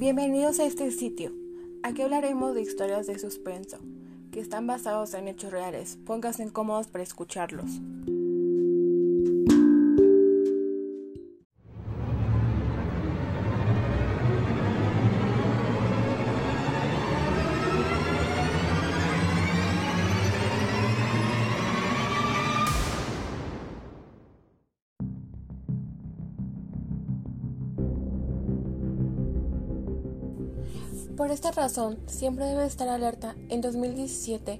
Bienvenidos a este sitio. Aquí hablaremos de historias de suspenso, que están basados en hechos reales. Pónganse cómodos para escucharlos. Por esta razón, siempre debe estar alerta. En 2017,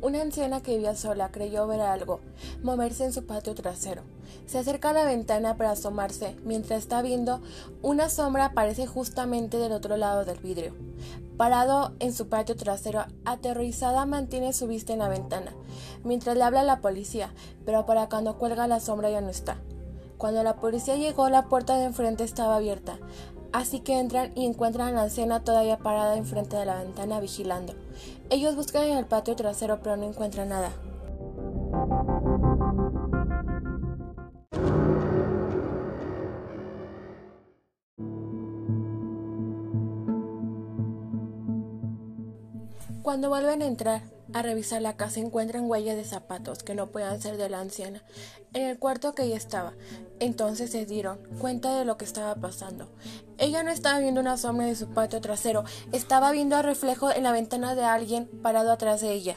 una anciana que vivía sola creyó ver algo moverse en su patio trasero. Se acerca a la ventana para asomarse mientras está viendo una sombra aparece justamente del otro lado del vidrio. Parado en su patio trasero, aterrorizada mantiene su vista en la ventana, mientras le habla a la policía, pero para cuando cuelga la sombra ya no está. Cuando la policía llegó, la puerta de enfrente estaba abierta. Así que entran y encuentran a la anciana todavía parada enfrente de la ventana vigilando. Ellos buscan en el patio trasero pero no encuentran nada. Cuando vuelven a entrar a revisar la casa encuentran huellas de zapatos que no puedan ser de la anciana en el cuarto que ella estaba. Entonces se dieron cuenta de lo que estaba pasando. Ella no estaba viendo una sombra de su patio trasero, estaba viendo el reflejo en la ventana de alguien parado atrás de ella.